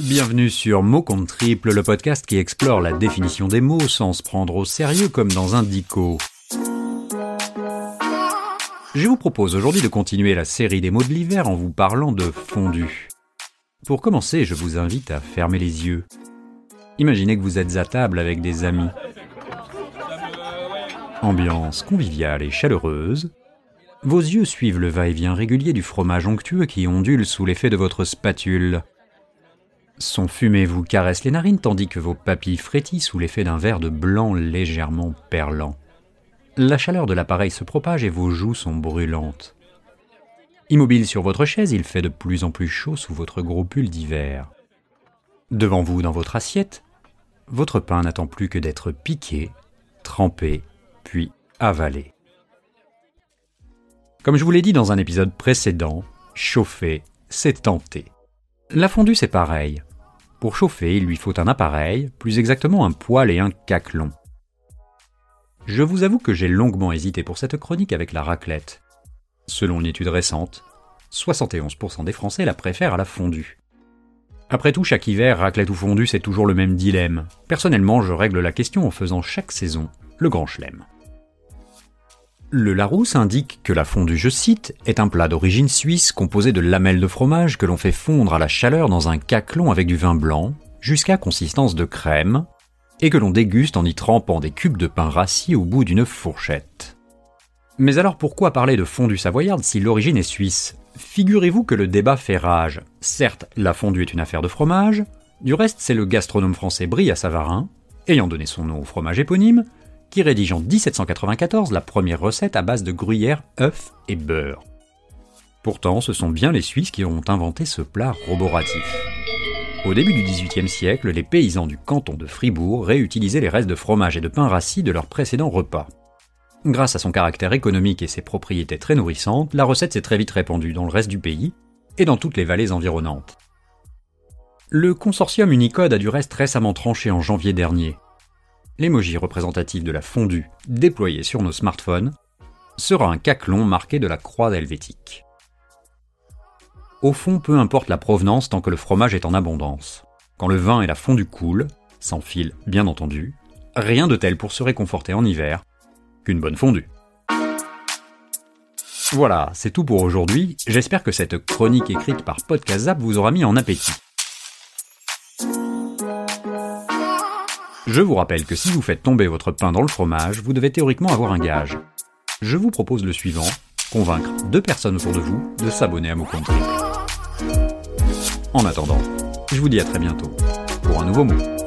Bienvenue sur Mots compte triple, le podcast qui explore la définition des mots sans se prendre au sérieux comme dans un dico. Je vous propose aujourd'hui de continuer la série des mots de l'hiver en vous parlant de fondu. Pour commencer, je vous invite à fermer les yeux. Imaginez que vous êtes à table avec des amis. Ambiance conviviale et chaleureuse. Vos yeux suivent le va-et-vient régulier du fromage onctueux qui ondule sous l'effet de votre spatule. Son fumée vous caresse les narines tandis que vos papilles frétillent sous l'effet d'un verre de blanc légèrement perlant. La chaleur de l'appareil se propage et vos joues sont brûlantes. Immobile sur votre chaise, il fait de plus en plus chaud sous votre gros pull d'hiver. Devant vous, dans votre assiette, votre pain n'attend plus que d'être piqué, trempé, puis avalé. Comme je vous l'ai dit dans un épisode précédent, chauffer, c'est tenter. La fondue, c'est pareil. Pour chauffer, il lui faut un appareil, plus exactement un poêle et un caclon. Je vous avoue que j'ai longuement hésité pour cette chronique avec la raclette. Selon une étude récente, 71% des Français la préfèrent à la fondue. Après tout, chaque hiver, raclette ou fondue, c'est toujours le même dilemme. Personnellement, je règle la question en faisant chaque saison le grand chelem. Le Larousse indique que la fondue, je cite, est un plat d'origine suisse composé de lamelles de fromage que l'on fait fondre à la chaleur dans un caclon avec du vin blanc, jusqu'à consistance de crème, et que l'on déguste en y trempant des cubes de pain rassis au bout d'une fourchette. Mais alors pourquoi parler de fondue savoyarde si l'origine est suisse? Figurez-vous que le débat fait rage. Certes, la fondue est une affaire de fromage, du reste c'est le gastronome français Brie à Savarin, ayant donné son nom au fromage éponyme, qui rédige en 1794 la première recette à base de gruyère, œufs et beurre. Pourtant, ce sont bien les Suisses qui ont inventé ce plat roboratif. Au début du XVIIIe siècle, les paysans du canton de Fribourg réutilisaient les restes de fromage et de pain rassis de leurs précédents repas. Grâce à son caractère économique et ses propriétés très nourrissantes, la recette s'est très vite répandue dans le reste du pays et dans toutes les vallées environnantes. Le consortium Unicode a du reste récemment tranché en janvier dernier, l'emoji représentatif de la fondue déployé sur nos smartphones sera un caclon marqué de la croix helvétique. Au fond, peu importe la provenance tant que le fromage est en abondance. Quand le vin et la fondue coulent, sans fil bien entendu, rien de tel pour se réconforter en hiver qu'une bonne fondue. Voilà, c'est tout pour aujourd'hui. J'espère que cette chronique écrite par Podcast vous aura mis en appétit. Je vous rappelle que si vous faites tomber votre pain dans le fromage, vous devez théoriquement avoir un gage. Je vous propose le suivant, convaincre deux personnes autour de vous de s'abonner à mon compte En attendant, je vous dis à très bientôt pour un nouveau mot.